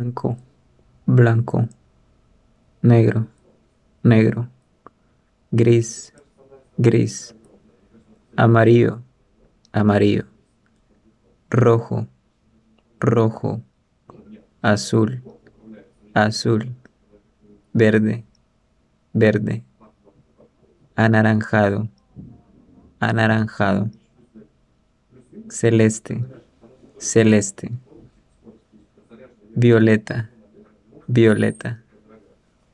blanco, blanco, negro, negro, gris, gris, amarillo, amarillo, rojo, rojo, azul, azul, verde, verde, anaranjado, anaranjado, celeste, celeste, violeta, violeta,